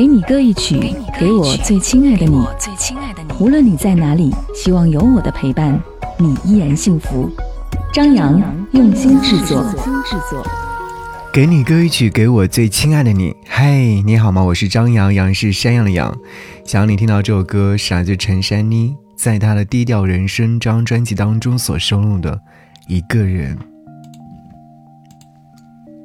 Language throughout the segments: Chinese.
给你歌一曲，给我最亲爱的你。无论你在哪里，希望有我的陪伴，你依然幸福。张扬用心制作。给你歌一曲，给我最亲爱的你。嘿，你好吗？我是张扬，杨是山羊的羊。想要你听到这首歌，是来自陈珊妮在她的《低调人生》这张专辑当中所收录的《一个人》。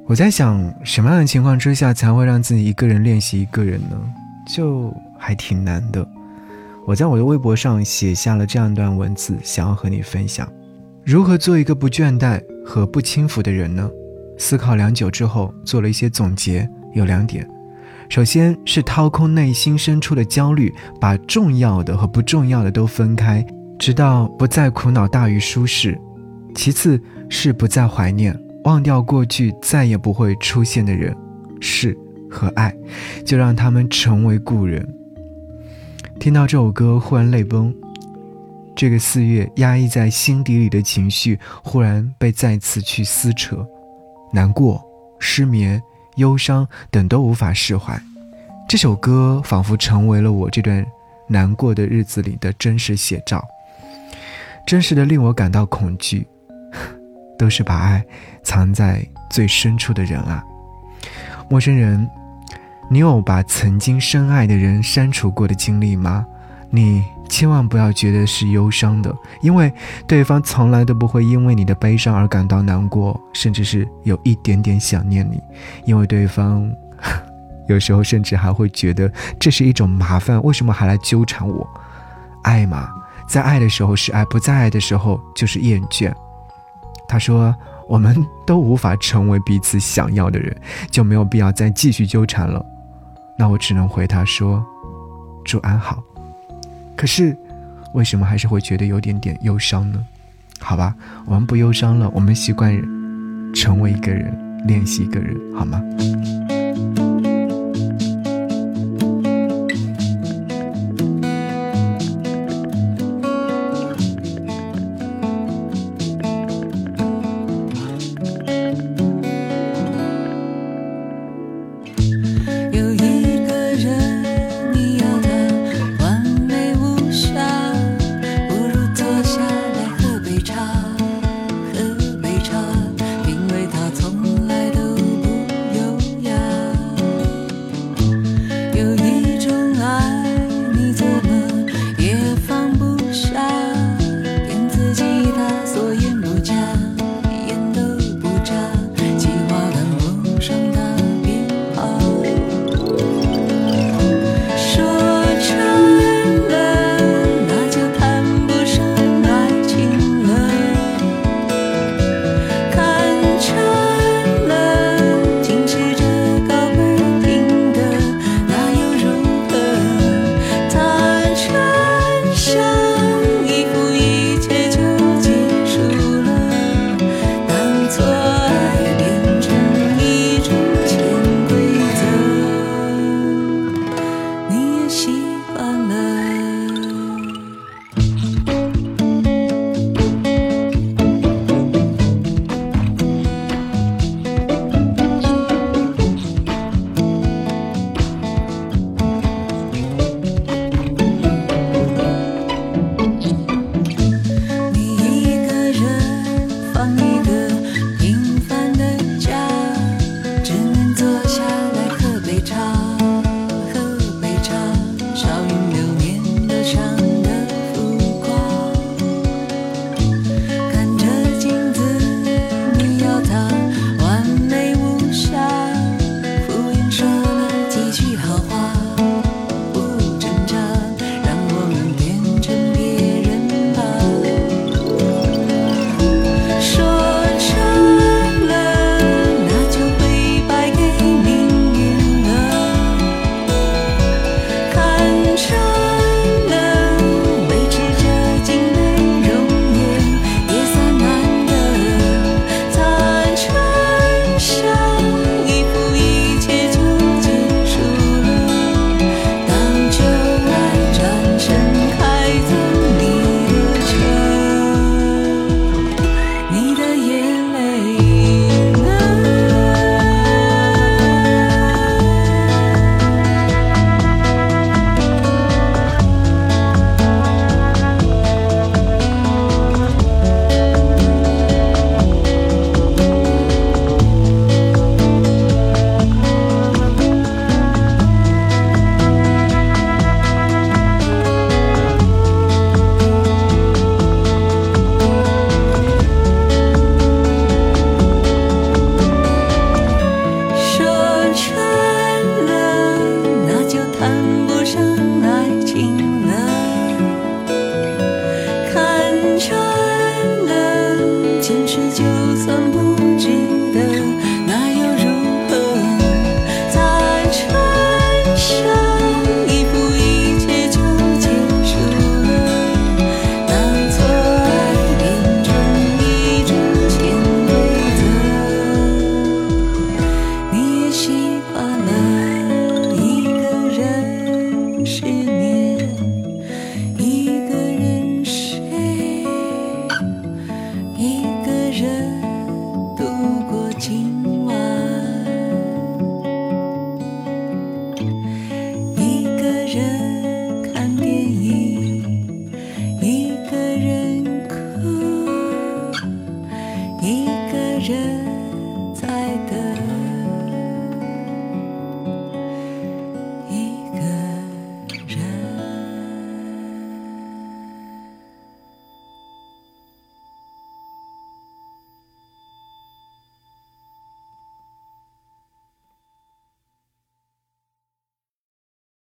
我在想，什么样的情况之下才会让自己一个人练习一个人呢？就还挺难的。我在我的微博上写下了这样一段文字，想要和你分享：如何做一个不倦怠和不轻浮的人呢？思考良久之后，做了一些总结，有两点：首先是掏空内心深处的焦虑，把重要的和不重要的都分开，直到不再苦恼大于舒适；其次是不再怀念。忘掉过去再也不会出现的人、事和爱，就让他们成为故人。听到这首歌，忽然泪崩。这个四月压抑在心底里的情绪，忽然被再次去撕扯，难过、失眠、忧伤等都无法释怀。这首歌仿佛成为了我这段难过的日子里的真实写照，真实的令我感到恐惧。都是把爱藏在最深处的人啊，陌生人，你有把曾经深爱的人删除过的经历吗？你千万不要觉得是忧伤的，因为对方从来都不会因为你的悲伤而感到难过，甚至是有一点点想念你，因为对方 有时候甚至还会觉得这是一种麻烦，为什么还来纠缠我？爱嘛，在爱的时候是爱，不在爱的时候就是厌倦。他说：“我们都无法成为彼此想要的人，就没有必要再继续纠缠了。”那我只能回答说：“祝安好。”可是，为什么还是会觉得有点点忧伤呢？好吧，我们不忧伤了，我们习惯成为一个人，练习一个人，好吗？